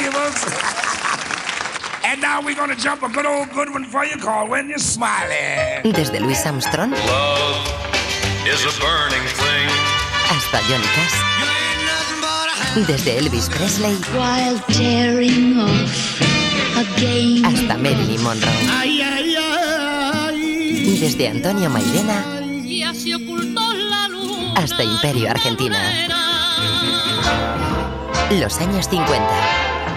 you, folks. and now we're gonna jump a good old good one for you called When You're Smiling. Desde Louis Armstrong Love is a burning thing. hasta Johnny Cash. Desde Elvis Presley while tearing off again. hasta Marilyn Monroe. Ay, ay, ay. Desde Antonio Mairena Ya se ocultó la luz. hasta Imperio Argentina. Los años 50.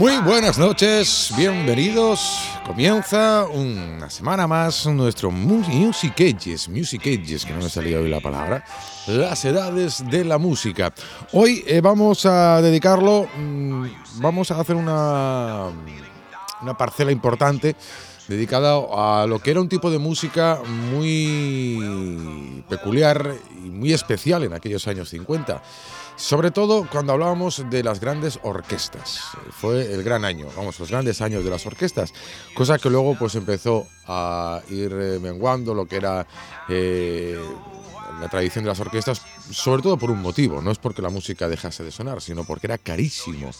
Muy buenas noches, bienvenidos. Comienza una semana más nuestro Mu- Music Ages, Music Ages, que no me salía hoy la palabra, las edades de la música. Hoy eh, vamos a dedicarlo, mm, vamos a hacer una, una parcela importante dedicada a lo que era un tipo de música muy peculiar y muy especial en aquellos años 50. Sobre todo cuando hablábamos de las grandes orquestas. Fue el gran año, vamos, los grandes años de las orquestas. Cosa que luego pues empezó a ir eh, menguando lo que era eh, la tradición de las orquestas, sobre todo por un motivo. No es porque la música dejase de sonar, sino porque era carísimo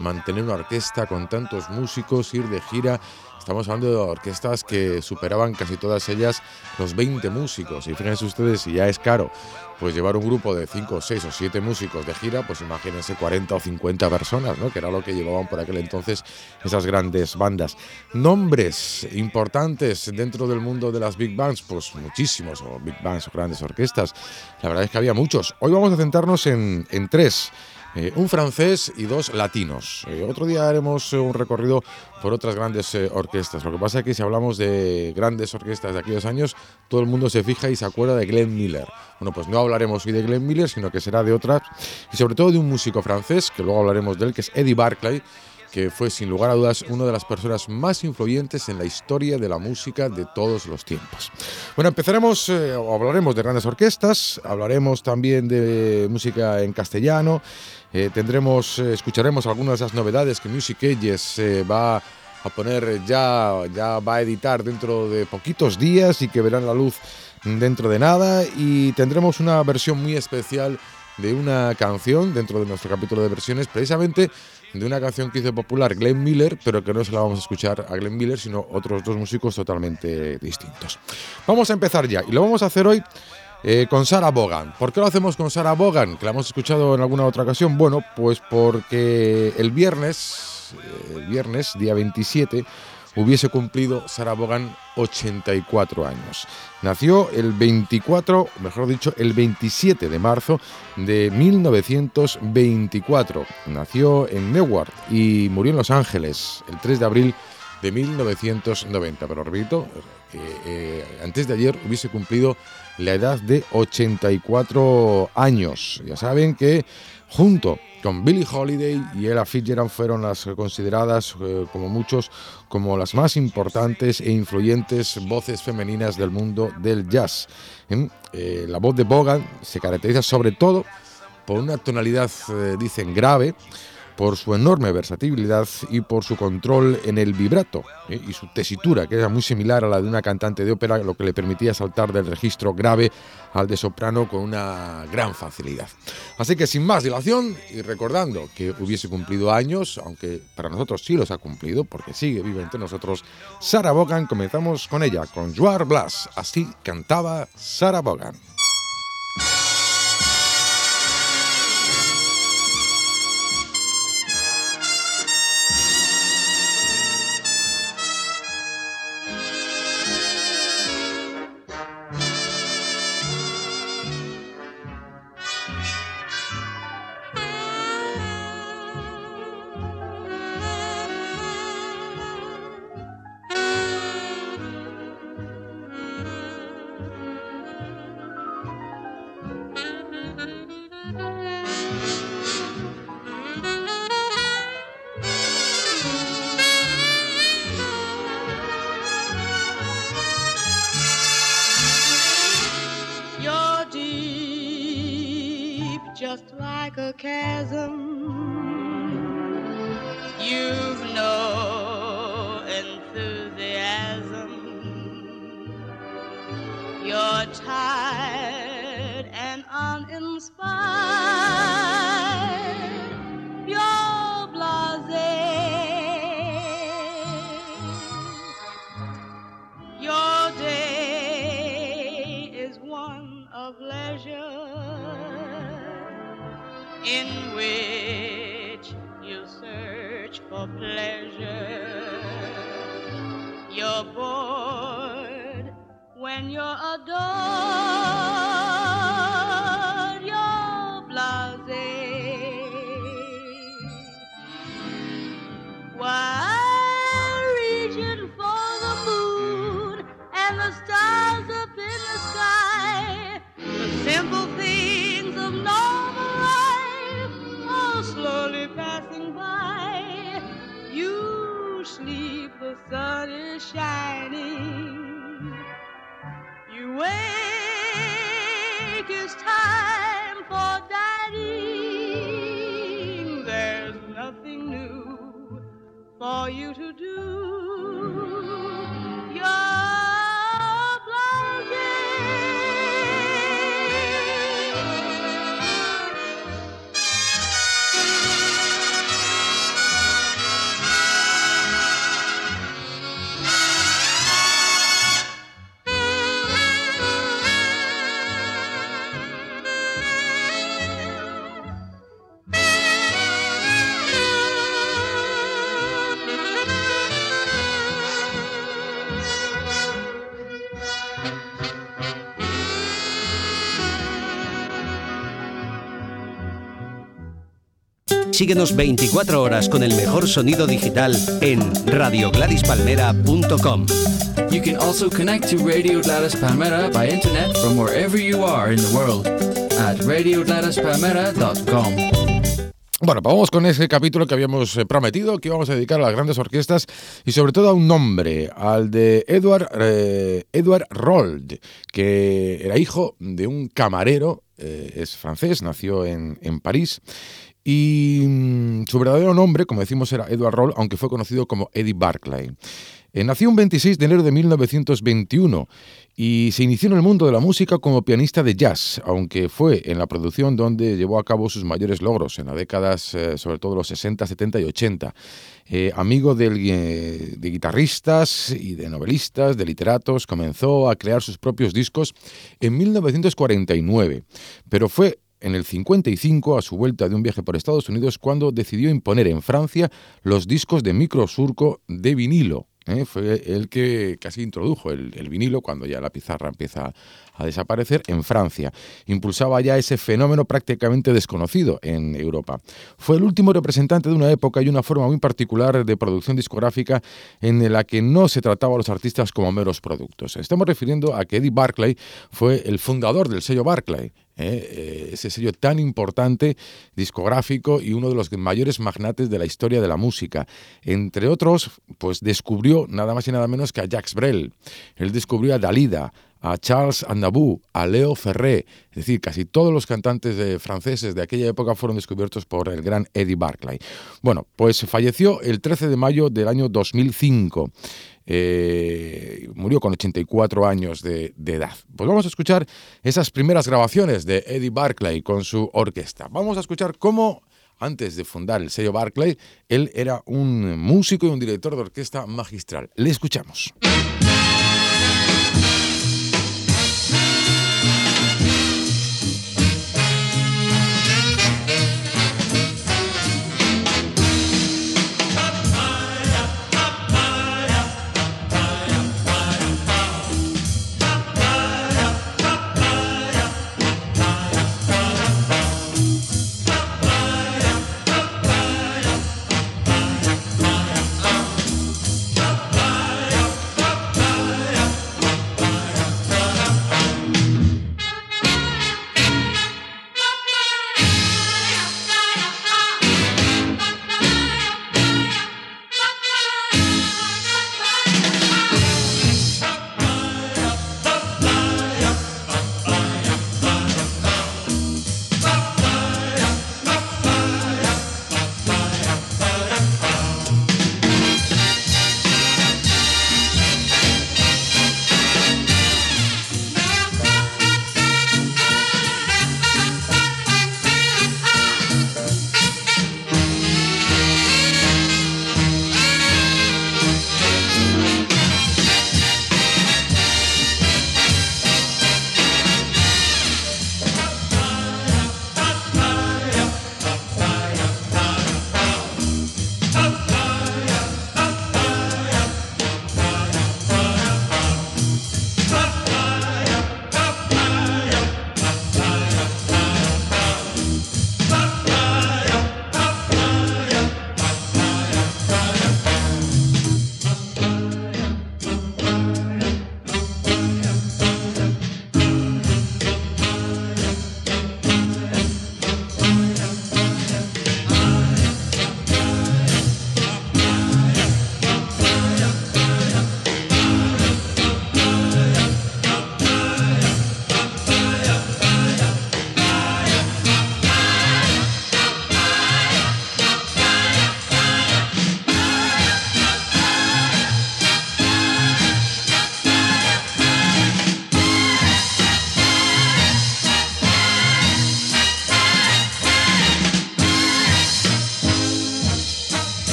mantener una orquesta con tantos músicos, ir de gira. Estamos hablando de orquestas que superaban casi todas ellas los 20 músicos. Y fíjense ustedes, si ya es caro, pues llevar un grupo de 5, 6 o 7 músicos de gira, pues imagínense 40 o 50 personas, ¿no? Que era lo que llevaban por aquel entonces esas grandes bandas. Nombres importantes dentro del mundo de las big bands, pues muchísimos, o big bands o grandes orquestas. La verdad es que había muchos. Hoy vamos a centrarnos en, en tres. Eh, un francés y dos latinos. Eh, otro día haremos eh, un recorrido por otras grandes orquestas. Lo que pasa es que si hablamos de grandes orquestas de aquellos años, todo el mundo se fija y se acuerda de Glenn Miller. Bueno, pues no hablaremos hoy de Glenn Miller, sino que será de otras, y sobre todo de un músico francés, que luego hablaremos de él, que es Eddie Barclay, que fue sin lugar a dudas una de las personas más influyentes en la historia de la música de todos los tiempos. Bueno, empezaremos, eh, o hablaremos de grandes orquestas, hablaremos también de música en castellano, eh, tendremos, eh, escucharemos algunas de esas novedades que Music Ages va a poner ya, ya va a editar dentro de poquitos días y que verán la luz dentro de nada y tendremos una versión muy especial de una canción dentro de nuestro capítulo de versiones, precisamente de una canción que hizo popular Glenn Miller, pero que no se la vamos a escuchar a Glenn Miller, sino otros dos músicos totalmente distintos. Vamos a empezar ya y lo vamos a hacer hoy eh, con Sarah Vaughan. ¿Por qué lo hacemos con Sarah Vaughan? Que la hemos escuchado en alguna otra ocasión. Bueno, pues porque el viernes, eh, el viernes, día 27, hubiese cumplido Sarah Vaughan 84 años. Nació el 24, mejor dicho, el 27 de marzo de 1924. Nació en Newark y murió en Los Ángeles el 3 de abril de 1990. Pero repito, que eh, antes de ayer hubiese cumplido la edad de 84 años. Ya saben que junto con Billie Holiday y Ella Fitzgerald fueron las consideradas, eh, como muchos, como las más importantes e influyentes voces femeninas del mundo del jazz. ¿eh? La voz de Bogan se caracteriza sobre todo por una tonalidad, eh, dicen, grave, por su enorme versatilidad y por su control en el vibrato ¿eh? y su tesitura, que era muy similar a la de una cantante de ópera, lo que le permitía saltar del registro grave al de soprano con una gran facilidad. Así que sin más dilación y recordando que hubiese cumplido años, aunque para nosotros sí los ha cumplido, porque sigue viva entre nosotros, Sarah Vaughan, comenzamos con ella, con Joar Blas. Así cantaba Sarah Vaughan. And uninspired. Shining. You wake, it's time for dining. There's nothing new for you to do. Síguenos 24 horas con el mejor sonido digital en radiogladispalmera.com. You can also connect to Radio Gladys Palmera by internet from wherever you are in the world at radiogladyspalmera.com. Bueno, pues vamos con ese capítulo que habíamos eh, prometido, que íbamos a dedicar a las grandes orquestas y sobre todo a un nombre, al de Edward, eh, Edward Rold, que era hijo de un camarero, eh, es francés, nació en, en París y mm, su verdadero nombre, como decimos, era Edward Roll, aunque fue conocido como Eddie Barclay. Eh, nació un 26 de enero de 1921 y se inició en el mundo de la música como pianista de jazz, aunque fue en la producción donde llevó a cabo sus mayores logros en las décadas, eh, sobre todo los 60, 70 y 80. Eh, amigo de guitarristas y de novelistas, de literatos, comenzó a crear sus propios discos en 1949, pero fue en el 55, a su vuelta de un viaje por Estados Unidos, cuando decidió imponer en Francia los discos de microsurco de vinilo. ¿eh? Fue el que casi introdujo el, el vinilo cuando ya la pizarra empieza a desaparecer en Francia. Impulsaba ya ese fenómeno prácticamente desconocido en Europa. Fue el último representante de una época y una forma muy particular de producción discográfica en la que no se trataba a los artistas como meros productos. Estamos refiriendo a que Eddie Barclay fue el fundador del sello Barclay, ¿eh? ese sello tan importante, discográfico y uno de los mayores magnates de la historia de la música. Entre otros, pues descubrió nada más y nada menos que a Jacques Brel. Él descubrió a Dalida, a Charles Aznavour, a Leo Ferré, es decir, casi todos los cantantes de franceses de aquella época fueron descubiertos por el gran Eddie Barclay. Bueno, pues falleció el 13 de mayo del año 2005. Eh, murió con 84 años de, de, edad. Pues vamos a escuchar esas primeras grabaciones de Eddie Barclay con su orquesta. Vamos a escuchar cómo, antes de fundar el sello Barclay, él era un músico y un director de orquesta magistral. Le escuchamos.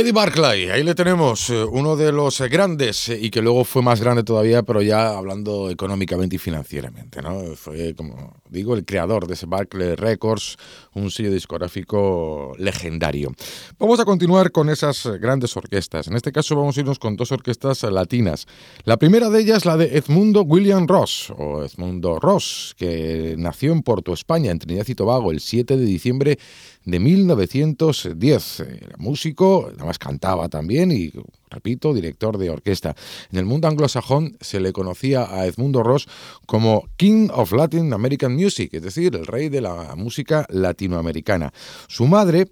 Eddie Barclay, ahí le tenemos, eh, uno de los grandes eh, y que luego fue más grande todavía, pero ya hablando económicamente y financieramente, ¿no? Fue, como digo, el creador de ese Barclay Records, un sello discográfico legendario. Vamos a continuar con esas grandes orquestas. En este caso vamos a irnos con dos orquestas latinas. La primera de ellas, la de Edmundo William Ross, o Edmundo Ross, que nació en Porto, España, en Trinidad y Tobago, el 7 de diciembre de 1910. Era músico, cantaba también y, repito, director de orquesta. En el mundo anglosajón se le conocía a Edmundo Ross como King of Latin American Music, es decir, el rey de la música latinoamericana. Su madre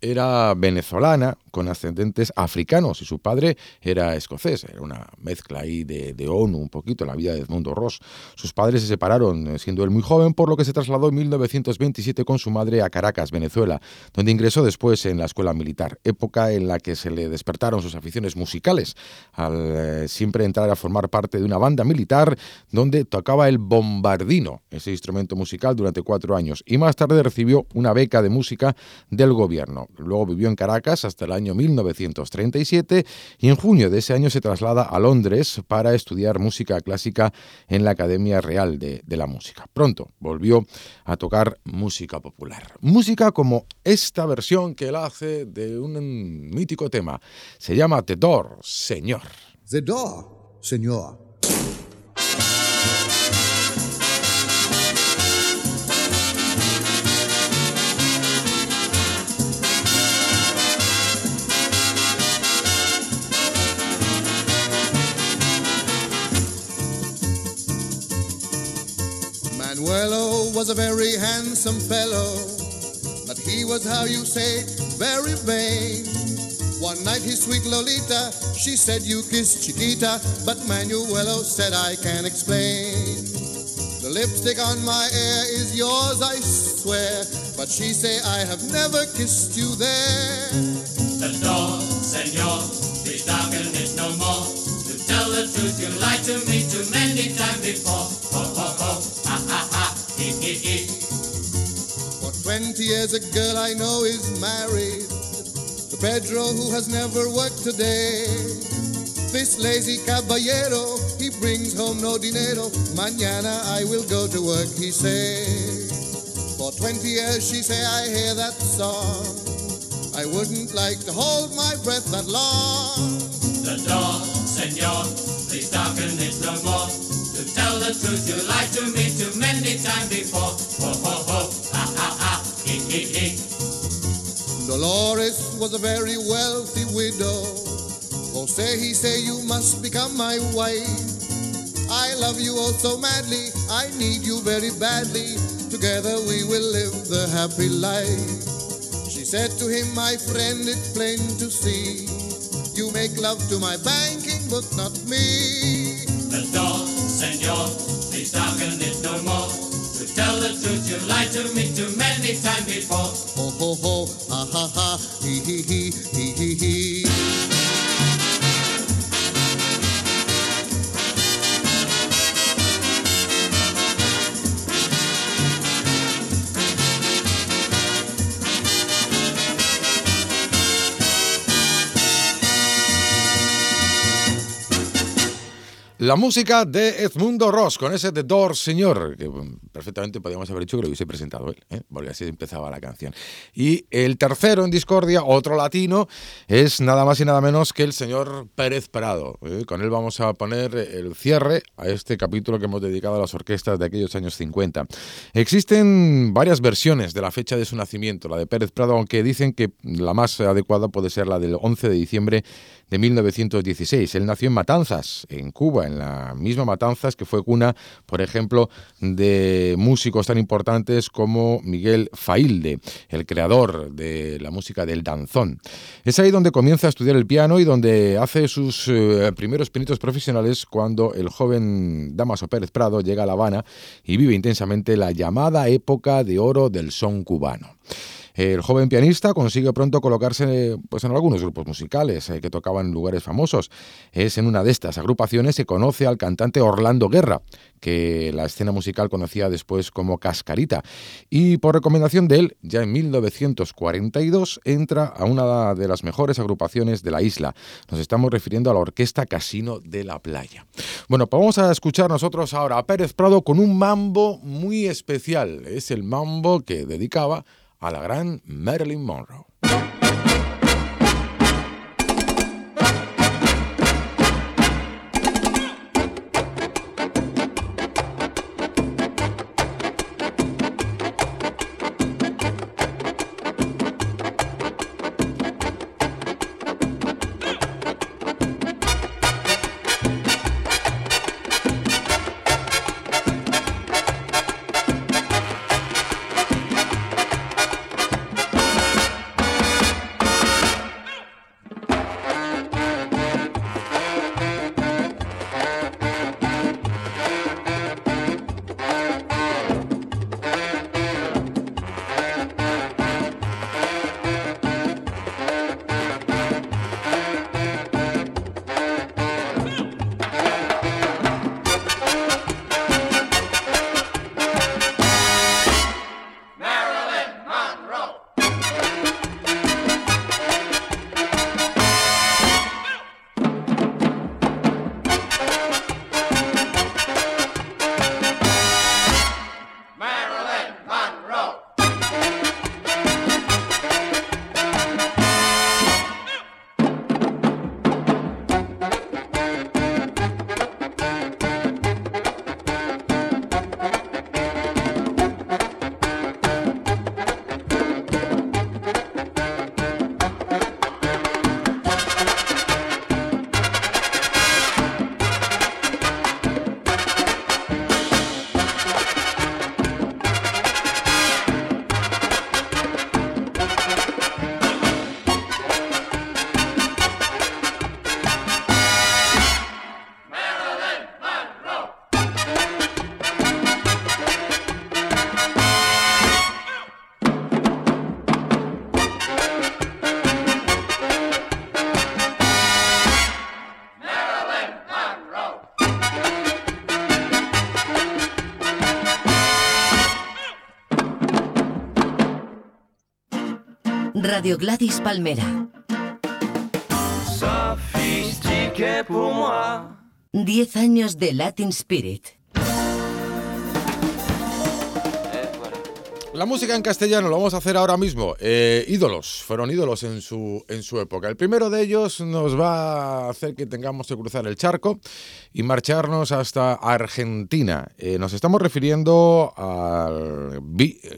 era venezolana, con ascendentes africanos y su padre era escocés. Era una mezcla ahí de, ONU, un poquito, la vida de Edmundo Ross. Sus padres se separaron eh, siendo él muy joven, por lo que se trasladó en 1927 con su madre a Caracas, Venezuela, donde ingresó después en la escuela militar, época en la que se le despertaron sus aficiones musicales, al eh, siempre entrar a formar parte de una banda militar donde tocaba el bombardino, ese instrumento musical, durante cuatro años, y más tarde recibió una beca de música del gobierno. Luego vivió en Caracas hasta el año 1937 y en junio de ese año se traslada a Londres para estudiar música clásica en la Academia Real de la Música. Pronto volvió a tocar música popular. Música como esta versión que él hace de un mítico tema. Se llama The Door, Señor. The Door, Señor. Manuelo was a very handsome fellow, but he was how you say very vain. One night his sweet Lolita, she said you kissed Chiquita, but Manuelo said I can't explain. The lipstick on my ear is yours, I swear, but she say I have never kissed you there. The door, senor, please darken years a girl I know is married to Pedro who has never worked a day. This lazy caballero, he brings home no dinero. Mañana I will go to work, he say. For 20 years she say I hear that song. I wouldn't like to hold my breath that long. The door, senor, please darken it no more. To tell the truth, you lied to me too many times before. Dolores was a very wealthy widow. Jose, he say you must become my wife. I love you oh so madly, I need you very badly. Together we will live the happy life. She said to him, my friend, it's plain to see. You make love to my banking but not me. The senor, please darken it no more. Tell the truth, you've lied to me too many times before. Ho ho ho, ha ha ha, hee hee, hee hee hee. La música de Edmundo Ross, con ese The Door Señor, que mm, perfectamente podríamos haber dicho que lo hubiese presentado él, ¿eh? porque así empezaba la canción. Y el tercero en discordia, otro latino, es nada más y nada menos que el señor Pérez Prado. ¿eh? Con él vamos a poner el cierre a este capítulo que hemos dedicado a las orquestas de aquellos años 50. Existen varias versiones de la fecha de su nacimiento, la de Pérez Prado, aunque dicen que la más adecuada puede ser la del 11 de diciembre de 1916. Él nació en Matanzas, en Cuba, en la misma Matanzas que fue cuna, por ejemplo, de músicos tan importantes como Miguel Failde, el creador de la música del danzón. Es ahí donde comienza a estudiar el piano y donde hace sus eh, primeros pinitos profesionales cuando el joven Damaso Pérez Prado llega a La Habana y vive intensamente la llamada época de oro del son cubano. El joven pianista consigue pronto colocarse pues, en algunos grupos musicales eh, que tocaban en lugares famosos. Es en una de estas agrupaciones que conoce al cantante Orlando Guerra, que la escena musical conocía después como Cascarita. Y por recomendación de él, ya en 1942 entra a una de las mejores agrupaciones de la isla. Nos estamos refiriendo a la Orquesta Casino de la Playa. Bueno, pues vamos a escuchar nosotros ahora a Pérez Prado con un mambo muy especial. Es el mambo que dedicaba a la gran Marilyn Monroe. Radio Gladys Palmera. 10 años de Latin Spirit. La música en castellano lo vamos a hacer ahora mismo. Eh, ídolos, fueron ídolos en su, en su época. El primero de ellos nos va a hacer que tengamos que cruzar el charco y marcharnos hasta Argentina. Eh, nos estamos refiriendo al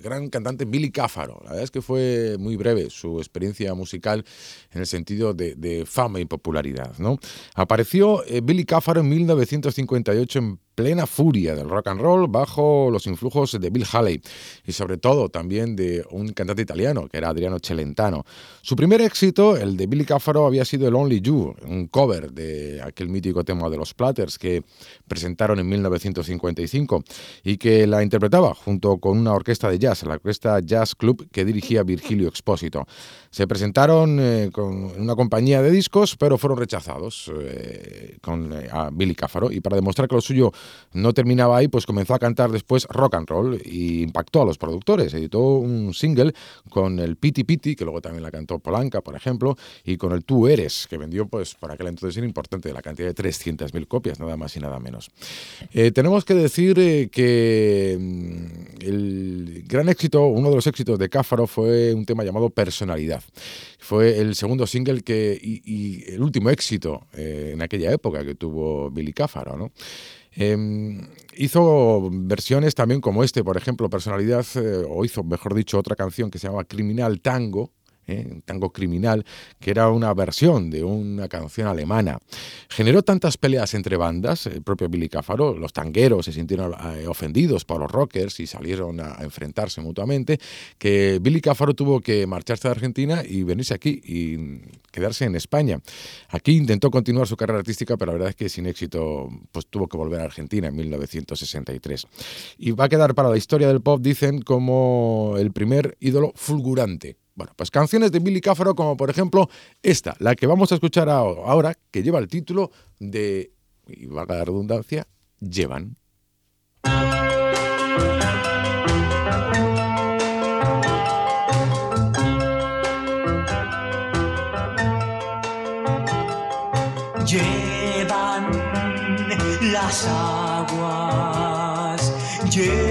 gran cantante Billy Cáfaro. La verdad es que fue muy breve su experiencia musical en el sentido de, fama y popularidad. ¿no? Apareció eh, Billy Cáfaro en 1958 en plena furia del rock and roll bajo los influjos de Bill Haley y sobre todo también de un cantante italiano que era Adriano Celentano. Su primer éxito, el de Billy Cáfaro, había sido el Only You, un cover de aquel mítico tema de los Platters que presentaron en 1955 y que la interpretaba junto con una orquesta de jazz, la Orquesta Jazz Club que dirigía Virgilio Expósito. Se presentaron eh, con una compañía de discos, pero fueron rechazados eh, con eh, a Billy Cáfaro y para demostrar que lo suyo no terminaba ahí, pues comenzó a cantar después rock and roll y impactó a los productores. Editó un single con el Piti Piti, que luego también la cantó Polanca, por ejemplo, y con el Tú Eres, que vendió, pues, para aquel entonces era importante, la cantidad de 300.000 copias, nada más y nada menos. Eh, tenemos que decir eh, que mm, el gran éxito, uno de los éxitos de Cáfaro fue un tema llamado Personalidad. Fue el segundo single que, y, el último éxito eh, en aquella época que tuvo Billy Cáfaro, ¿no? Em, hizo versiones también como este, por ejemplo, Personalidad, eh, o hizo, mejor dicho, otra canción que se llama Criminal Tango, ¿eh? un tango criminal, que era una versión de una canción alemana. Generó tantas peleas entre bandas, el propio Billy Cáfaro, los tangueros se sintieron eh, ofendidos por los rockers y salieron a enfrentarse mutuamente, que Billy Cáfaro tuvo que marcharse de Argentina y venirse aquí y quedarse en España. Aquí intentó continuar su carrera artística, pero la verdad es que sin éxito pues tuvo que volver a Argentina en 1963. Y va a quedar para la historia del pop, dicen, como el primer ídolo fulgurante. Bueno, pues canciones de Billy Cáfaro como por ejemplo esta, la que vamos a escuchar ahora, que lleva el título de, y valga la redundancia, Llevan. Llevan las aguas, llevan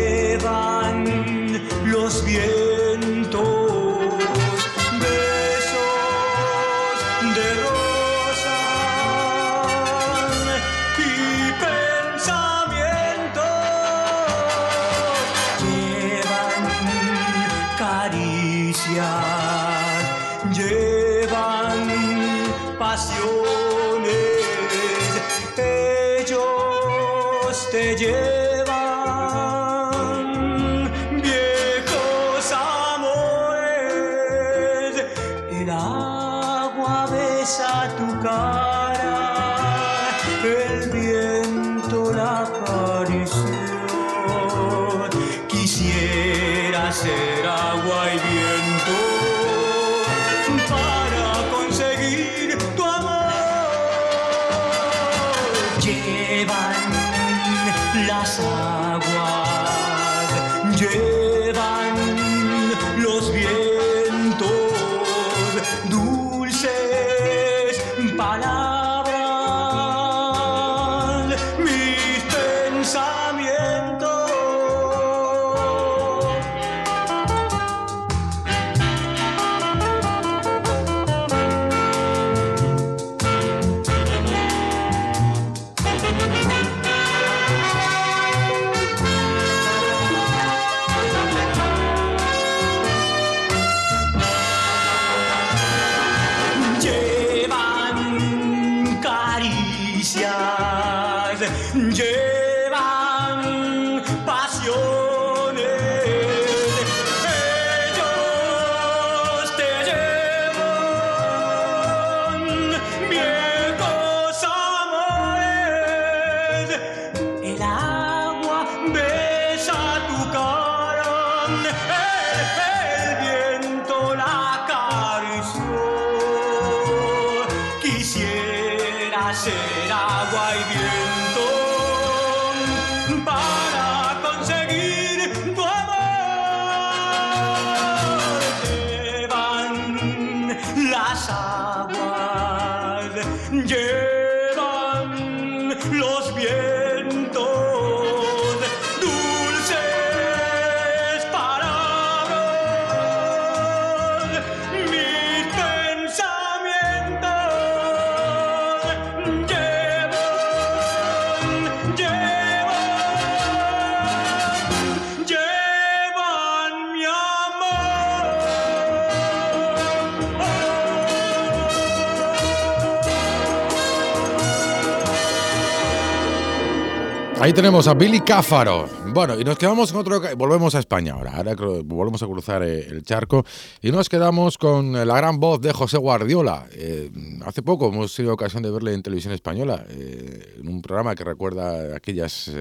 Ahí tenemos a Billy Cáfaro. Bueno, y nos quedamos con otro. Volvemos a España ahora. Ahora volvemos a cruzar eh, el charco. Y nos quedamos con la gran voz de José Guardiola. Eh, hace poco hemos tenido ocasión de verle en televisión española, eh, en un programa que recuerda aquellas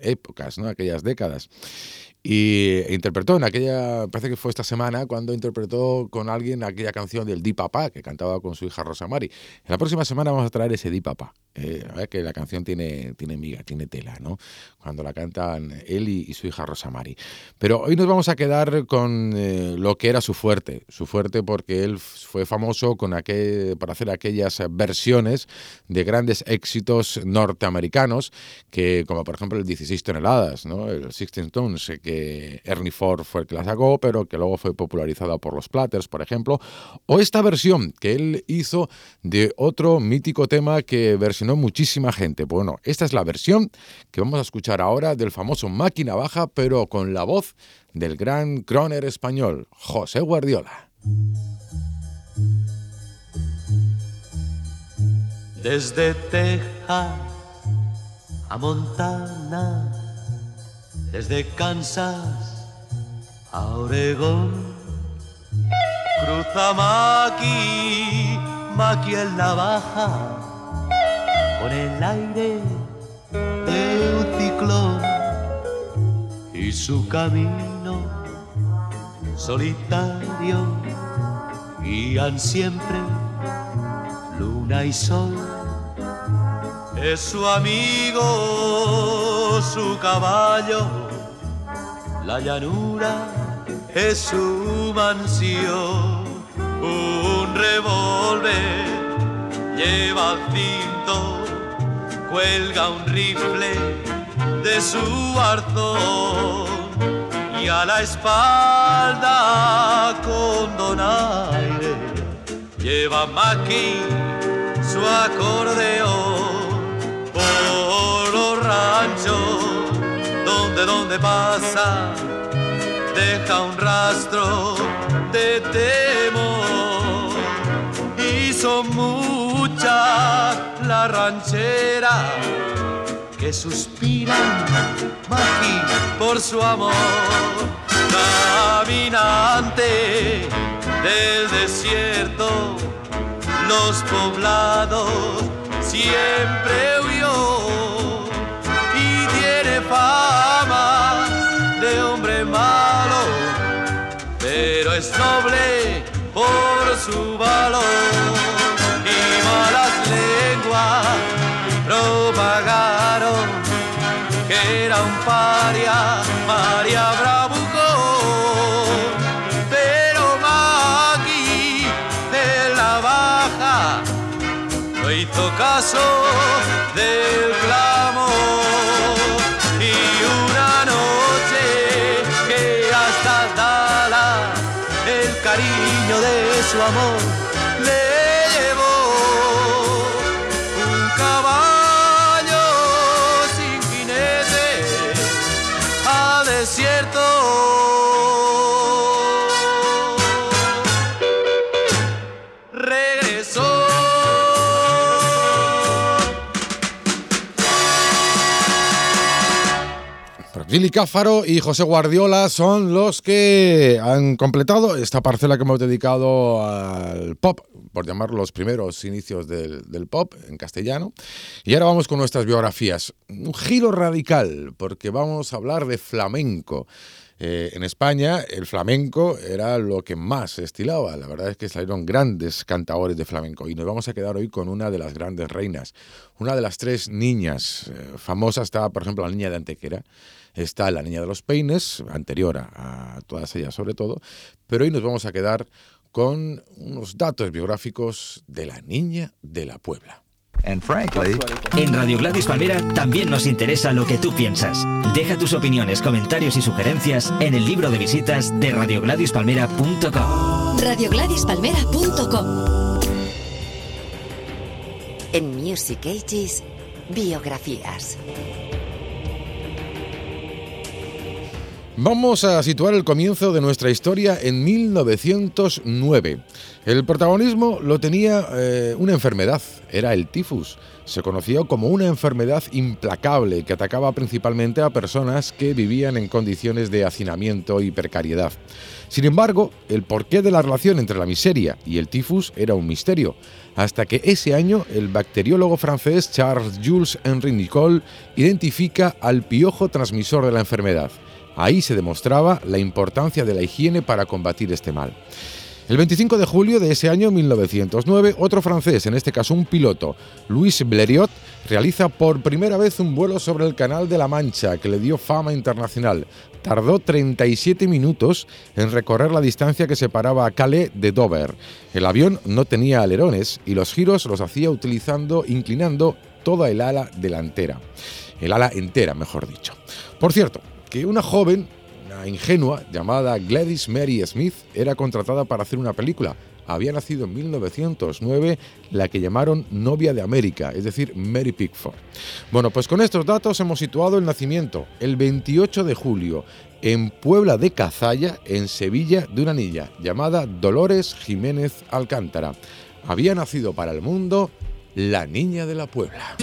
épocas, ¿no? aquellas décadas. Y interpretó en aquella, parece que fue esta semana, cuando interpretó con alguien aquella canción del Di Papá, que cantaba con su hija Rosa Mari. En la próxima semana vamos a traer ese Di Papá. Eh, que la canción tiene, tiene miga, tiene tela, ¿no? Cuando la cantan él y, su hija Rosa Mari. Pero hoy nos vamos a quedar con eh, lo que era su fuerte. Su fuerte porque él fue famoso con aquel, por hacer aquellas versiones de grandes éxitos norteamericanos, que como por ejemplo el 16 toneladas, ¿no? El 16 Tones, que Ernie Ford fue el que la sacó, pero que luego fue popularizada por los Platters, por ejemplo, o esta versión que él hizo de otro mítico tema que versionó muchísima gente. Bueno, esta es la versión que vamos a escuchar ahora del famoso Máquina Baja, pero con la voz del gran croner español, José Guardiola. Desde Texas a Montana, desde Kansas a Oregón, cruza Maki, Maki en la baja, con el aire de un ciclón y su camino solitario guían siempre luna y sol. Es su amigo, su caballo, la llanura es su mansión. Un revólver lleva al cinto, cuelga un rifle de su arzón y a la espalda con donaire lleva Maki su acordeón ranchos donde donde pasa deja un rastro de temor. Y son muchas las rancheras que suspiran Maki por su amor. Caminante del desierto los poblados siempre huyó fama de hombre malo, pero es noble por su valor. Y malas lenguas propagaron que era un paria, María Bravucón, pero Magui en la baja no hizo caso amor Gili Cáfaro y José Guardiola son los que han completado esta parcela que hemos dedicado al pop, por llamar los primeros inicios del, del, pop en castellano. Y ahora vamos con nuestras biografías. Un giro radical, porque vamos a hablar de flamenco. Eh, en España el flamenco era lo que más estilaba. La verdad es que salieron grandes cantadores de flamenco y nos vamos a quedar hoy con una de las grandes reinas. Una de las tres niñas eh, famosas está, por ejemplo, la niña de Antequera. Está la niña de los peines, anterior a todas ellas sobre todo. Pero hoy nos vamos a quedar con unos datos biográficos de la niña de la Puebla. En Radio Gladys Palmera también nos interesa lo que tú piensas. Deja tus opiniones, comentarios y sugerencias en el libro de visitas de radiogladyspalmera.com. Radiogladyspalmera.com En Music Ages, biografías. Vamos a situar el comienzo de nuestra historia en 1909. El protagonismo lo tenía eh, una enfermedad, era el tifus. Se conoció como una enfermedad implacable que atacaba principalmente a personas que vivían en condiciones de hacinamiento y precariedad. Sin embargo, el porqué de la relación entre la miseria y el tifus era un misterio, hasta que ese año el bacteriólogo francés Charles Jules Henri Nicole identifica al piojo transmisor de la enfermedad. Ahí se demostraba la importancia de la higiene para combatir este mal. El 25 de julio de ese año 1909, otro francés, en este caso un piloto, Louis Blériot, realiza por primera vez un vuelo sobre el Canal de la Mancha que le dio fama internacional. Tardó 37 minutos en recorrer la distancia que separaba a Calais de Dover. El avión no tenía alerones y los giros los hacía utilizando, inclinando toda el ala delantera. El ala entera, mejor dicho. Por cierto, que una joven, una ingenua, llamada Gladys Mary Smith, era contratada para hacer una película, había nacido en 1909 la que llamaron novia de América, es decir, Mary Pickford. Bueno, pues con estos datos hemos situado el nacimiento, el 28 de julio, en Puebla de Cazalla, en Sevilla, de una niña llamada Dolores Jiménez Alcántara. Había nacido para el mundo la niña de la Puebla.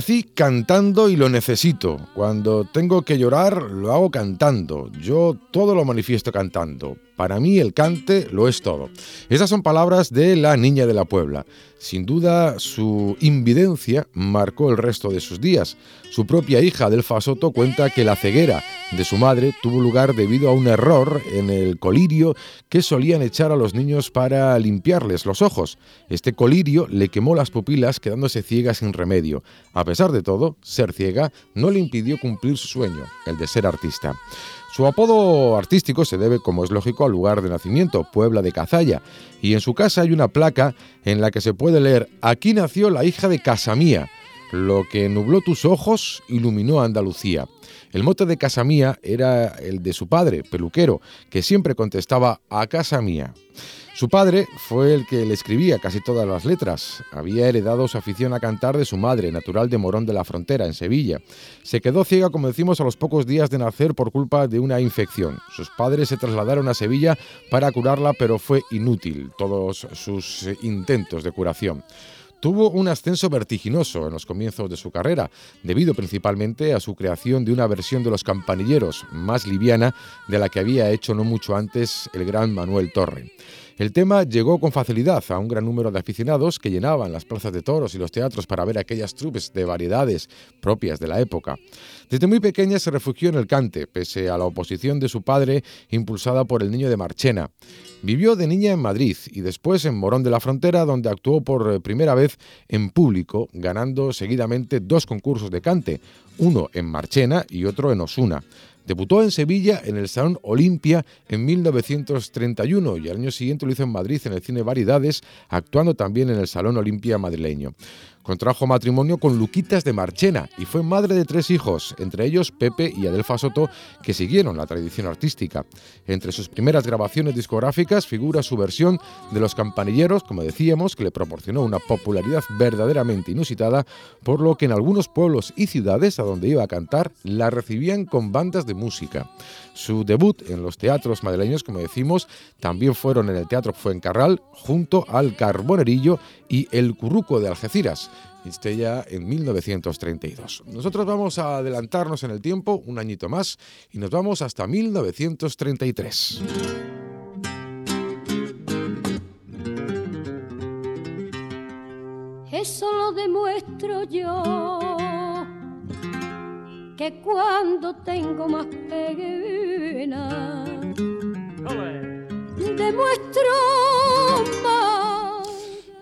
Nací cantando y lo necesito. Cuando tengo que llorar, lo hago cantando. Yo todo lo manifiesto cantando. Para mí el cante lo es todo. Esas son palabras de la niña de la Puebla. Sin duda, su invidencia marcó el resto de sus días. Su propia hija, Delfa Soto, cuenta que la ceguera de su madre tuvo lugar debido a un error en el colirio que solían echar a los niños para limpiarles los ojos. Este colirio le quemó las pupilas quedándose ciega sin remedio. A pesar de todo, ser ciega no le impidió cumplir su sueño, el de ser artista. Su apodo artístico se debe, como es lógico, al lugar de nacimiento, Puebla de Cazalla, y en su casa hay una placa en la que se puede leer Aquí nació la hija de Casamía, lo que nubló tus ojos iluminó a Andalucía. El mote de Casamía era el de su padre, peluquero, que siempre contestaba a casa mía. Su padre fue el que le escribía casi todas las letras. Había heredado su afición a cantar de su madre, natural de Morón de la Frontera, en Sevilla. Se quedó ciega, como decimos, a los pocos días de nacer por culpa de una infección. Sus padres se trasladaron a Sevilla para curarla, pero fue inútil todos sus intentos de curación. Tuvo un ascenso vertiginoso en los comienzos de su carrera, debido principalmente a su creación de una versión de los campanilleros más liviana de la que había hecho no mucho antes el gran Manuel Torre. El tema llegó con facilidad a un gran número de aficionados que llenaban las plazas de toros y los teatros para ver aquellas trupes de variedades propias de la época. Desde muy pequeña se refugió en el cante, pese a la oposición de su padre impulsada por el niño de Marchena. Vivió de niña en Madrid y después en Morón de la Frontera, donde actuó por primera vez en público, ganando seguidamente dos concursos de cante, uno en Marchena y otro en Osuna. Debutó en Sevilla en el Salón Olimpia en 1931 y al año siguiente lo hizo en Madrid en el Cine Variedades, actuando también en el Salón Olimpia madrileño. Contrajo matrimonio con Luquitas de Marchena y fue madre de tres hijos, entre ellos Pepe y Adelfa Soto, que siguieron la tradición artística. Entre sus primeras grabaciones discográficas figura su versión de Los Campanilleros, como decíamos, que le proporcionó una popularidad verdaderamente inusitada, por lo que en algunos pueblos y ciudades a donde iba a cantar la recibían con bandas de música. Su debut en los teatros madrileños, como decimos, también fueron en el Teatro Fuencarral, junto al Carbonerillo y el Curruco de Algeciras. Ya en 1932. Nosotros vamos a adelantarnos en el tiempo un añito más y nos vamos hasta 1933. Eso lo demuestro yo, que cuando tengo más pena, demuestro más.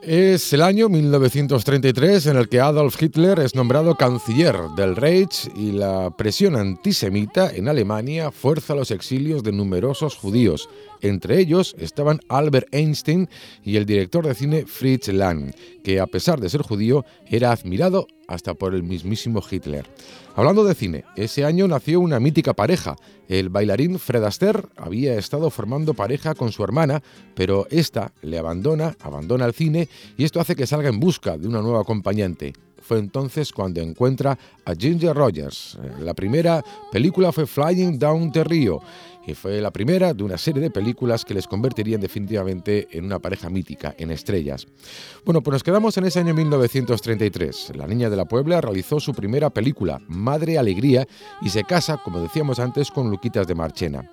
Es el año 1933 en el que Adolf Hitler es nombrado canciller del Reich y la presión antisemita en Alemania fuerza los exilios de numerosos judíos. Entre ellos estaban Albert Einstein y el director de cine Fritz Lang, que a pesar de ser judío era admirado hasta por el mismísimo Hitler. Hablando de cine, ese año nació una mítica pareja. El bailarín Fred Astaire había estado formando pareja con su hermana, pero esta le abandona, abandona el cine y esto hace que salga en busca de una nueva acompañante. Fue entonces cuando encuentra a Ginger Rogers. La primera película fue Flying Down the Rio y fue la primera de una serie de películas que les convertirían definitivamente en una pareja mítica, en estrellas. Bueno, pues nos quedamos en ese año 1933. La Niña de la Puebla realizó su primera película, Madre Alegría, y se casa, como decíamos antes, con Luquitas de Marchena.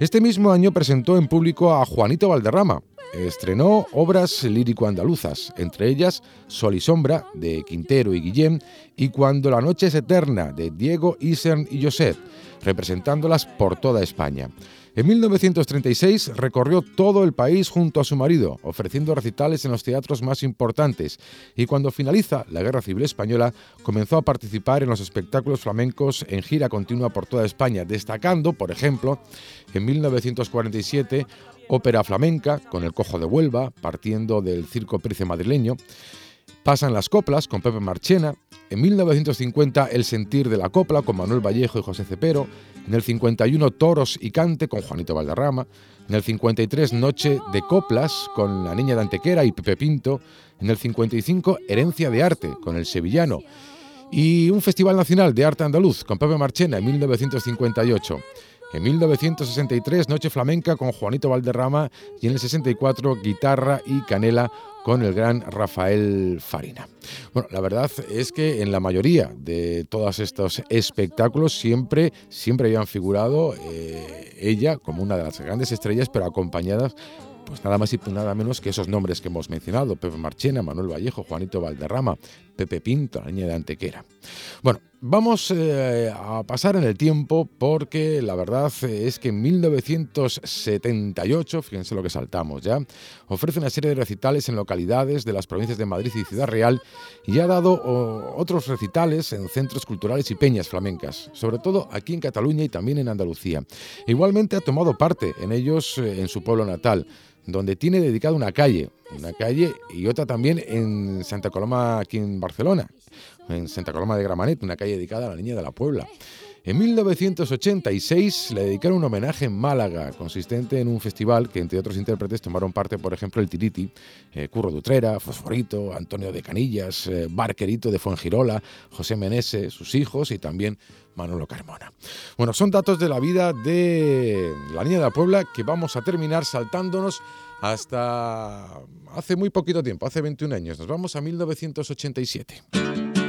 Este mismo año presentó en público a Juanito Valderrama, estrenó obras lírico-andaluzas, entre ellas Sol y Sombra, de Quintero y Guillén, y Cuando la noche es eterna, de Diego, Isern y José, representándolas por toda España. En 1936 recorrió todo el país junto a su marido, ofreciendo recitales en los teatros más importantes, y cuando finaliza la Guerra Civil Española comenzó a participar en los espectáculos flamencos en gira continua por toda España, destacando, por ejemplo, en 1947 ópera flamenca con El Cojo de Huelva, partiendo del Circo Price madrileño, Pasan las coplas con Pepe Marchena, en 1950 El sentir de la copla con Manuel Vallejo y José Cepero, en el 51 Toros y cante con Juanito Valderrama, en el 53 Noche de coplas con La niña de Antequera y Pepe Pinto, en el 55 Herencia de arte con El sevillano y un Festival Nacional de Arte Andaluz con Pepe Marchena en 1958. En 1963, Noche Flamenca con Juanito Valderrama y en el 64, Guitarra y Canela con el gran Rafael Farina. Bueno, la verdad es que en la mayoría de todos estos espectáculos siempre, siempre habían figurado eh, ella como una de las grandes estrellas, pero acompañadas pues nada más y nada menos que esos nombres que hemos mencionado, Pepe Marchena, Manuel Vallejo, Juanito Valderrama, Pepe Pinto, la niña de Antequera. Bueno, vamos eh, a pasar en el tiempo porque la verdad es que en 1978, fíjense lo que saltamos ya, ofrece una serie de recitales en localidades de las provincias de Madrid y Ciudad Real y ha dado otros recitales en centros culturales y peñas flamencas, sobre todo aquí en Cataluña y también en Andalucía. Igualmente ha tomado parte en ellos eh, en su pueblo natal donde tiene dedicada una calle, una calle y otra también en Santa Coloma, aquí en Barcelona, en Santa Coloma de Gramanet, una calle dedicada a la Niña de la Puebla. En 1986 le dedicaron un homenaje en Málaga, consistente en un festival que entre otros intérpretes tomaron parte, por ejemplo, el Tiriti, eh, Curro Dutrera, Fosforito, Antonio de Canillas, eh, Barquerito de Fuengirola, José Menese, sus hijos y también Manolo Carmona. Bueno, son datos de la vida de la Niña de la Puebla que vamos a terminar saltándonos hasta hace muy poquito tiempo, hace 21 años. Nos vamos a 1987.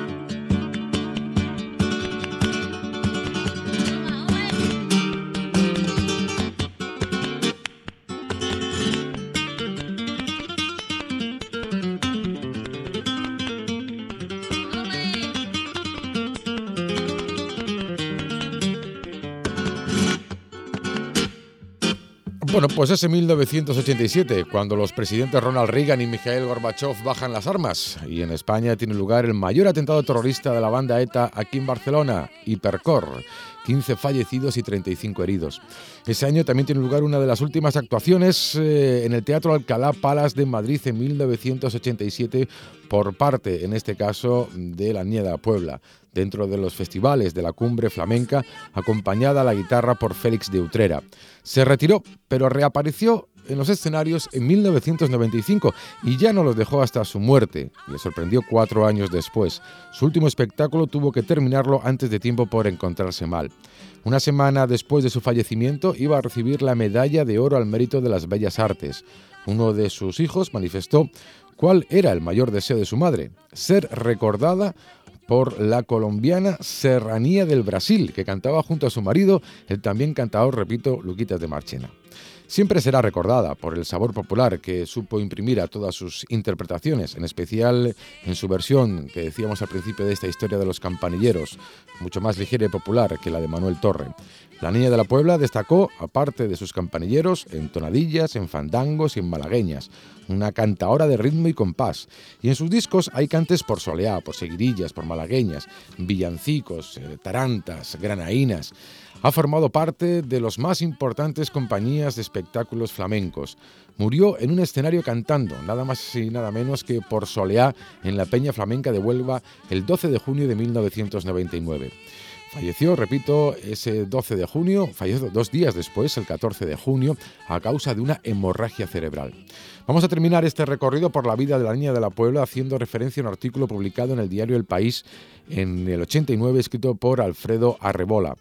Bueno, pues es en 1987, cuando los presidentes Ronald Reagan y Mikhail Gorbachev bajan las armas y en España tiene lugar el mayor atentado terrorista de la banda ETA aquí en Barcelona, Hipercor. 15 fallecidos y 35 heridos. Ese año también tiene lugar una de las últimas actuaciones eh, en el Teatro Alcalá Palace de Madrid en 1987 por parte, en este caso, de la Nieda Puebla, dentro de los festivales de la cumbre flamenca, acompañada a la guitarra por Félix de Utrera. Se retiró, pero reapareció en los escenarios en 1995 y ya no los dejó hasta su muerte. Le sorprendió cuatro años después. Su último espectáculo tuvo que terminarlo antes de tiempo por encontrarse mal. Una semana después de su fallecimiento iba a recibir la medalla de oro al mérito de las bellas artes. Uno de sus hijos manifestó cuál era el mayor deseo de su madre, ser recordada por la colombiana Serranía del Brasil, que cantaba junto a su marido, el también cantador, repito, Luquitas de Marchena. Siempre será recordada por el sabor popular que supo imprimir a todas sus interpretaciones, en especial en su versión que decíamos al principio de esta historia de los campanilleros, mucho más ligera y popular que la de Manuel Torre. La Niña de la Puebla destacó, aparte de sus campanilleros, en tonadillas, en fandangos y en malagueñas, una cantaora de ritmo y compás. Y en sus discos hay cantes por soleá, por seguirillas, por malagueñas, villancicos, eh, tarantas, granaínas ha formado parte de las más importantes compañías de espectáculos flamencos. Murió en un escenario cantando, nada más y nada menos que por Soleá en la Peña Flamenca de Huelva el 12 de junio de 1999. Falleció, repito, ese 12 de junio, falleció dos días después, el 14 de junio, a causa de una hemorragia cerebral. Vamos a terminar este recorrido por la vida de la Niña de la Puebla haciendo referencia a un artículo publicado en el diario El País en el 89, escrito por Alfredo Arrebola.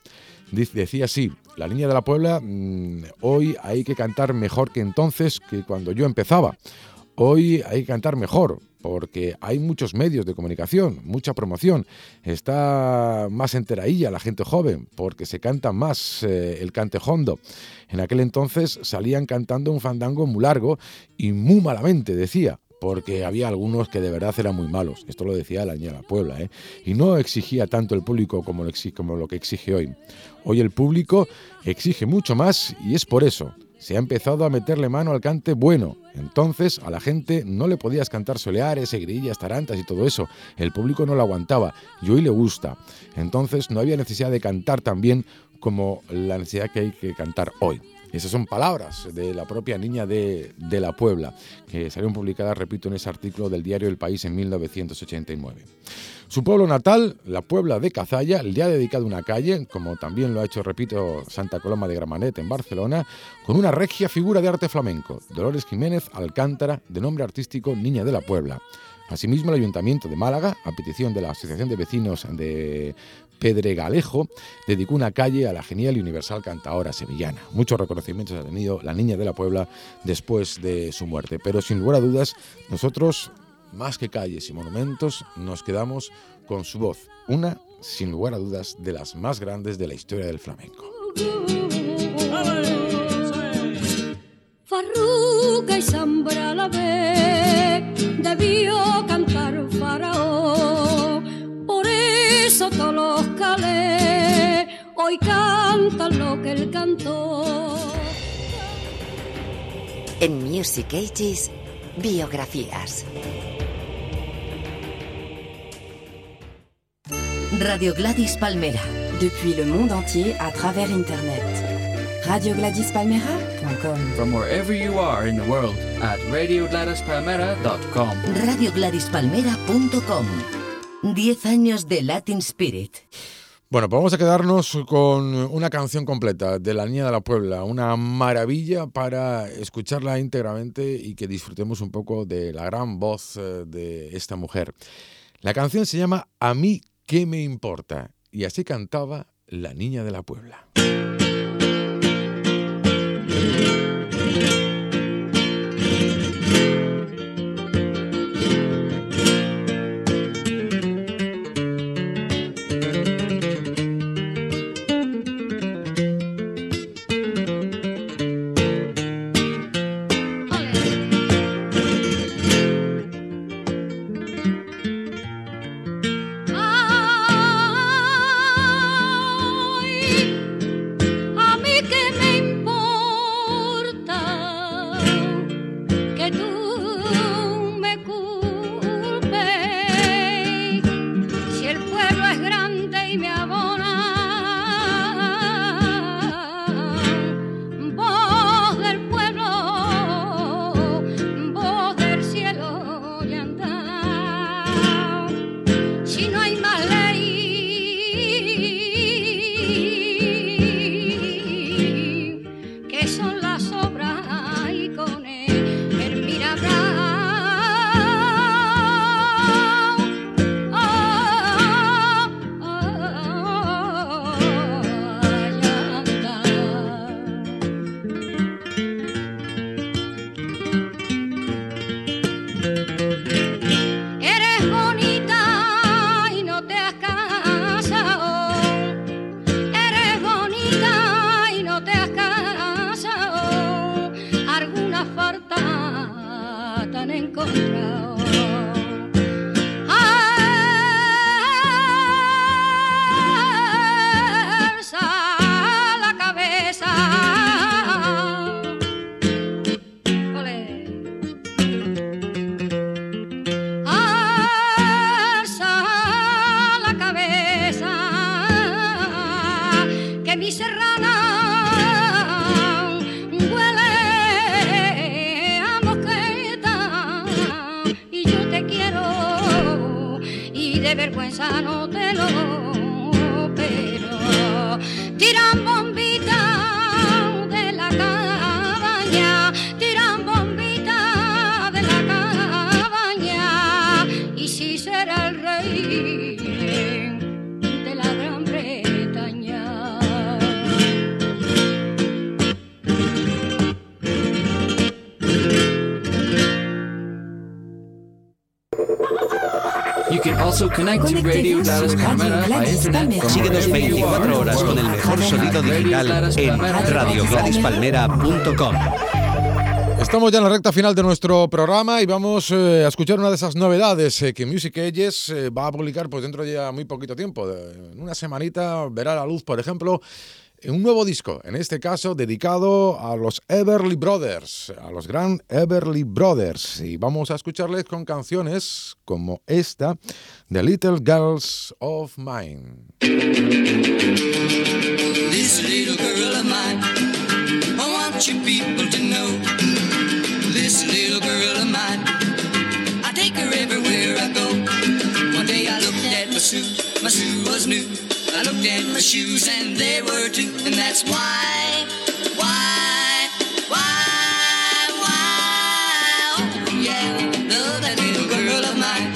Decía así, la Niña de la Puebla, mm, hoy hay que cantar mejor que entonces, que cuando yo empezaba. Hoy hay que cantar mejor, porque hay muchos medios de comunicación, mucha promoción, está más enteradilla la gente joven, porque se canta más eh, el cante hondo. En aquel entonces salían cantando un fandango muy largo y muy malamente, decía porque había algunos que de verdad eran muy malos. Esto lo decía la niña de la Puebla, ¿eh? Y no exigía tanto el público como lo, como lo que exige hoy. Hoy el público exige mucho más y es por eso. Se ha empezado a meterle mano al cante bueno. Entonces a la gente no le podías cantar soleares, grillas, tarantas y todo eso. El público no lo aguantaba y hoy le gusta. Entonces no había necesidad de cantar tan bien como la necesidad que hay que cantar hoy. Esas son palabras de la propia niña de, La Puebla, que salieron publicadas, repito, en ese artículo del diario El País en 1989. Su pueblo natal, la Puebla de Cazalla, le ha dedicado una calle, como también lo ha hecho, repito, Santa Coloma de Gramanet en Barcelona, con una regia figura de arte flamenco, Dolores Jiménez Alcántara, de nombre artístico Niña de la Puebla. Asimismo, el Ayuntamiento de Málaga, a petición de la Asociación de Vecinos de Pedregalejo, dedicó una calle a la genial y universal cantaora sevillana. Muchos reconocimientos ha tenido la Niña de la Puebla después de su muerte, pero sin lugar a dudas, nosotros, más que calles y monumentos, nos quedamos con su voz, una, sin lugar a dudas, de las más grandes de la historia del flamenco. Farruca y la debió calés hoy cantan lo que él cantó. En Music Ages, biografías. Radio Gladys Palmera. Depuis le monde entier à travers Internet. RadioGladysPalmera.com. From wherever you are in the world at RadioGladysPalmera.com. RadioGladysPalmera.com. 10 años de Latin Spirit. Bueno, pues vamos a quedarnos con una canción completa de La Niña de la Puebla, una maravilla para escucharla íntegramente y que disfrutemos un poco de la gran voz eh, de esta mujer. La canción se llama A mí qué me importa y así cantaba La Niña de la Puebla. Radio Gladys Palmera by internet from Síguenos wherever you 24 are in the horas con el mejor sonido digital en radiogladispalmera.com. Estamos ya en la recta final de nuestro programa y vamos eh, a escuchar una de esas novedades eh, que Music Ages eh, va a publicar pues dentro de ya muy poquito tiempo. De- en una semanita verá la luz, por ejemplo, un nuevo disco, en este caso dedicado a los Everly Brothers, a los gran Everly Brothers. Y vamos a escucharles con canciones como esta, The Little Girls of Mine. Looked at my shoes and they were too, and that's why, why, why, why, oh yeah, love that little girl of mine.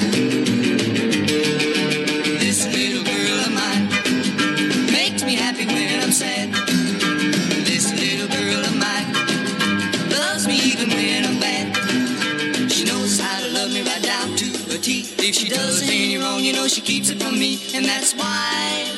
This little girl of mine makes me happy when I'm sad. This little girl of mine loves me even when I'm bad. She knows how to love me right down to a T. If she does any wrong, you know she keeps it from me, and that's why,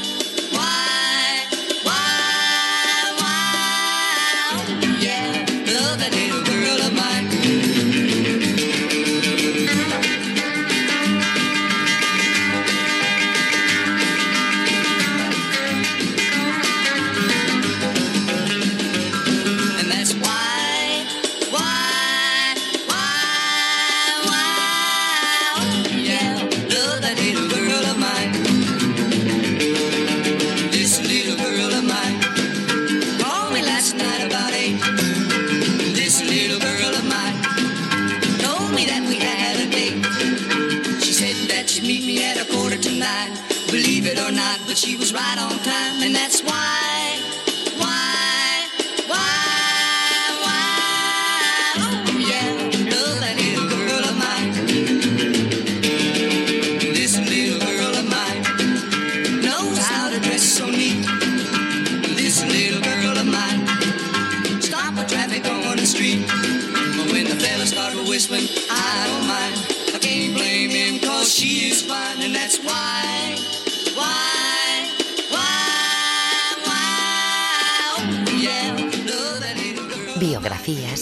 right on time, and that's why,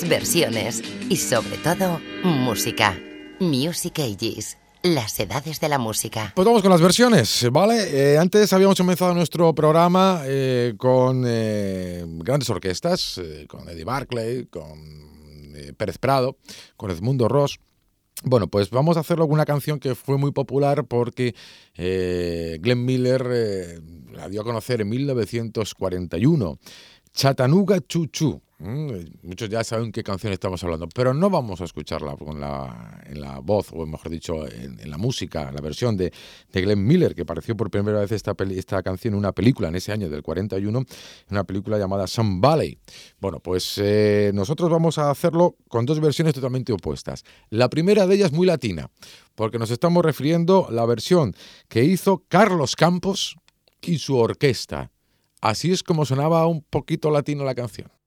Versiones y sobre todo, música. Music Ages, las edades de la música. Pues vamos con las versiones, ¿vale? Eh, antes habíamos comenzado nuestro programa eh, con eh, grandes orquestas, con Eddie Barclay, con Pérez Prado, con Edmundo Ross. Bueno, pues vamos a hacerlo con una canción que fue muy popular porque Glenn Miller la dio a conocer en 1941. Chattanooga Chuchu. Mm, Muchos ya saben qué canción estamos hablando, pero no vamos a escucharla con la, en la voz, o mejor dicho, en, la música, en la versión de, Glenn Miller, que apareció por primera vez esta canción en una película en ese año del 41, en una película llamada Sun Valley. Bueno, pues eh, nosotros vamos a hacerlo con dos versiones totalmente opuestas. La primera de ellas muy latina, porque nos estamos refiriendo a la versión que hizo Carlos Campos y su orquesta. Así es como sonaba un poquito latino la canción.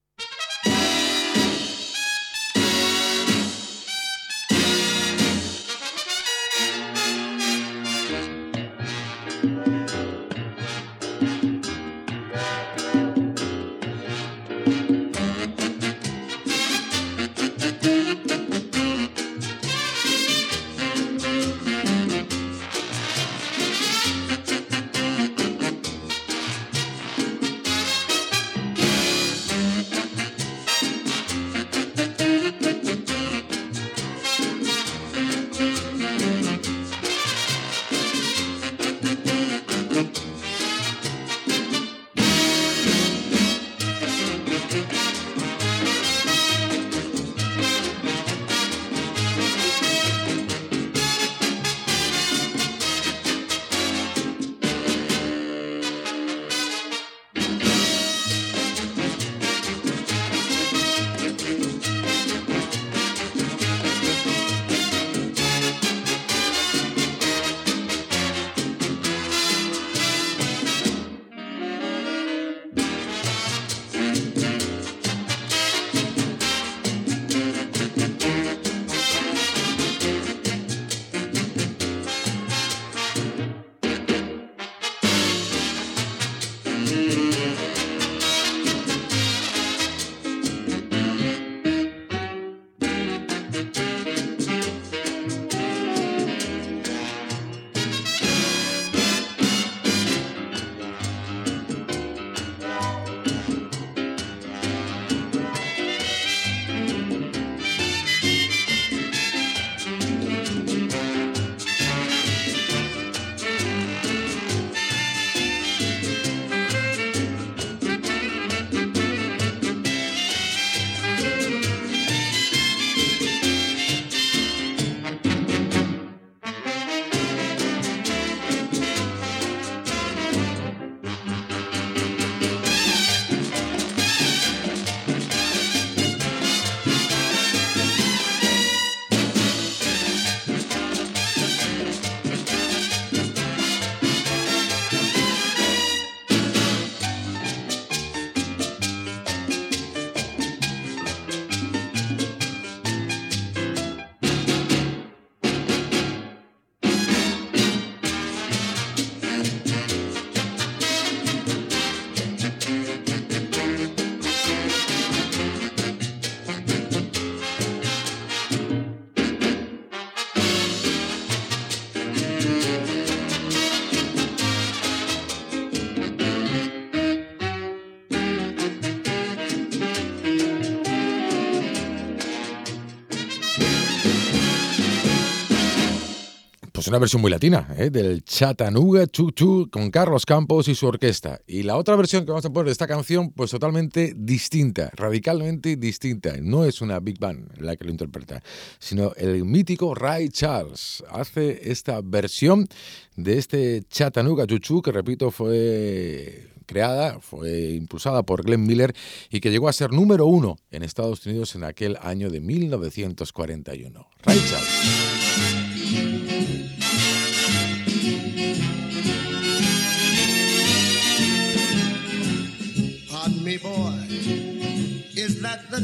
Una versión muy latina, ¿eh? del Chattanooga Choo Choo con Carlos Campos y su orquesta. Y la otra versión que vamos a poner de esta canción, pues totalmente distinta, radicalmente distinta. No es una big band la que lo interpreta, sino el mítico Ray Charles. Hace esta versión de este Chattanooga Choo Choo, que repito, fue creada, fue impulsada por Glenn Miller y que llegó a ser número uno en Estados Unidos en aquel año de 1941. Ray Charles.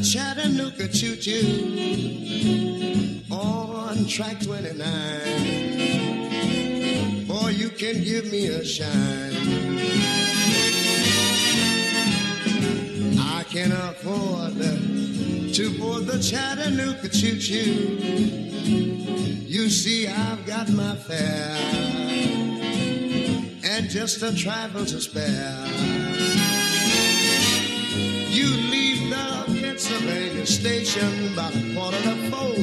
Chattanooga Choo Choo on track 29? Boy, you can give me a shine. I can afford to board the Chattanooga Choo Choo. You see, I've got my fare and just a trifle to spare. You Pennsylvania station by quarter to four.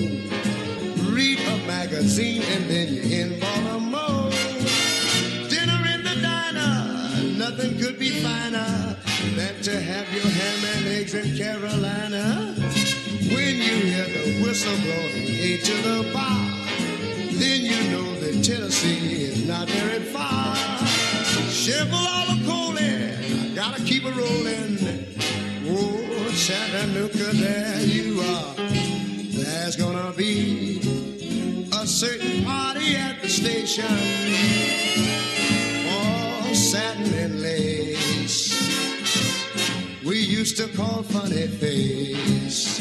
Read a magazine and then you're in Baltimore. Dinner in the diner, nothing could be finer than to have your ham and eggs in Carolina. When you hear the whistle blowing eight to the bar, then you know that Tennessee is not very far. Shovel all the coal in, gotta keep it rolling. Oh, Chattanooga, there you are. There's gonna be a certain party at the station. All satin and lace. We used to call funny face.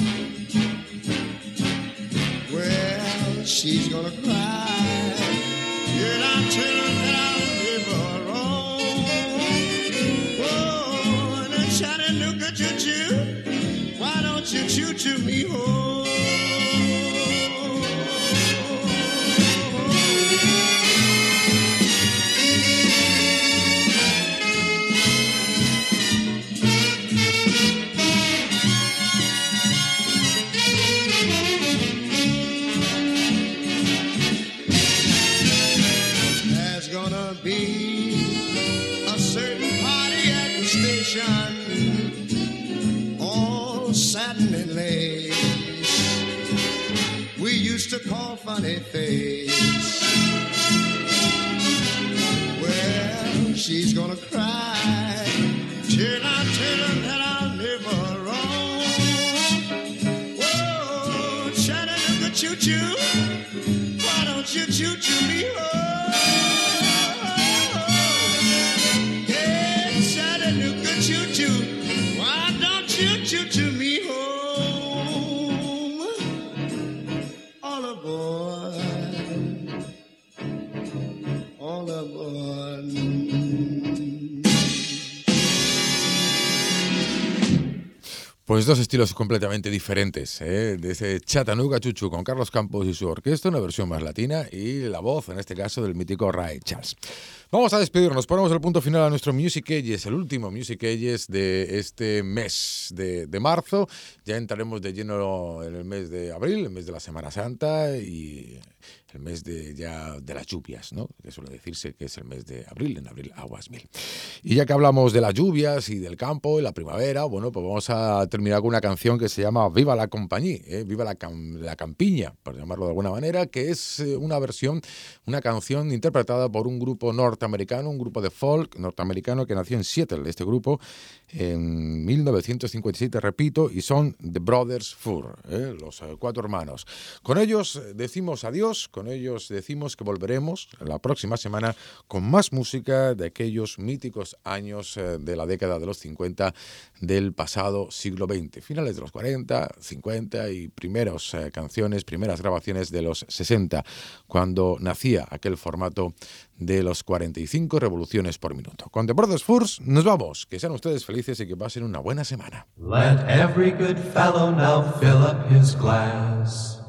Well, she's gonna cry. Tell choo-choo me home? There's gonna be a certain party at the station, satin and lace. We used to call funny face. Well, she's gonna cry till I tell her that I'll live wrong. Whoa, Chattanooga choo choo, why don't you choo choo me home? Pues dos estilos completamente diferentes, ¿eh? de ese Chattanooga Chuchu con Carlos Campos y su orquesta, una versión más latina, y la voz, en este caso, del mítico Ray Charles. Vamos a despedirnos, ponemos el punto final a nuestro Music Ages, el último Music Ages de este mes de, de marzo. Ya entraremos de lleno en el mes de abril, el mes de la Semana Santa y el mes de ya de las lluvias, ¿no? Que suele decirse que es el mes de abril, en abril aguas mil. Y ya que hablamos de las lluvias y del campo y la primavera, bueno, pues vamos a terminar con una canción que se llama Viva la Compañía, ¿eh? Viva la, cam- la Campiña, por llamarlo de alguna manera, que es eh, una versión, una canción interpretada por un grupo norteamericano, un grupo de folk norteamericano que nació en Seattle, este grupo, en 1957, repito, y son The Brothers Fur, ¿eh? los eh, cuatro hermanos. Con ellos eh, decimos adiós, con ellos decimos que volveremos la próxima semana con más música de aquellos míticos años eh, de la década de los 50 del pasado siglo XX, finales de los 40, 50 y primeras canciones, primeras grabaciones de los 60, cuando nacía aquel formato de los 45 revoluciones por minuto. Con The Brothers Furs nos vamos, que sean ustedes felices y que pasen una buena semana. Let every good fellow now fill up his glass.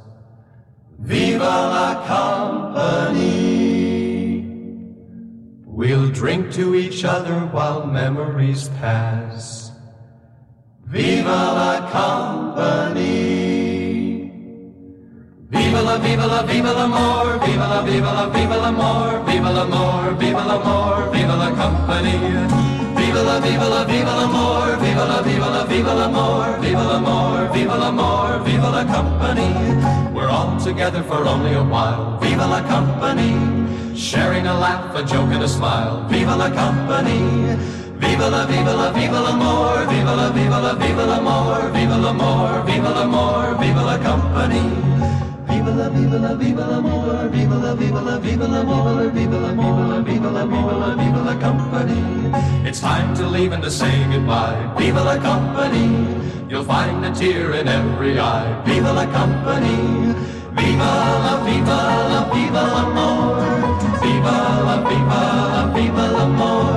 Viva la company. We'll drink to each other while memories pass. Viva la company. Viva la, viva la, viva l'amor, viva la, viva la, viva l'amor, viva l'amor, viva l'amor, viva la company. Viva la, viva la, viva l'amor, viva la, viva la, viva l'amor, viva l'amor, viva l'amor, viva la company. We're all together for only a while. Viva la company. Sharing a laugh, a joke and a smile. Viva la company. Viva la, viva la, viva l'amor, viva la, viva la, viva l'amor, viva l'amor, viva l'amor, viva la company. Viva la, viva la, viva l'amor, viva la, viva la, viva l'amor, viva la, viva la, viva la, viva la, la company. It's time to leave and to say goodbye. Viva la company. You'll find a tear in every eye. Viva la company. Viva la, viva la, viva l'amor. Viva la, viva la, viva l'amor.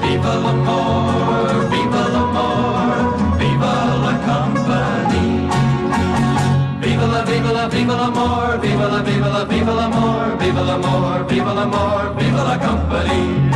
Viva l'amor, viva la, viva l'amor, viva la, viva la, viva l'amor, viva l'amor, viva l'amor, viva la company.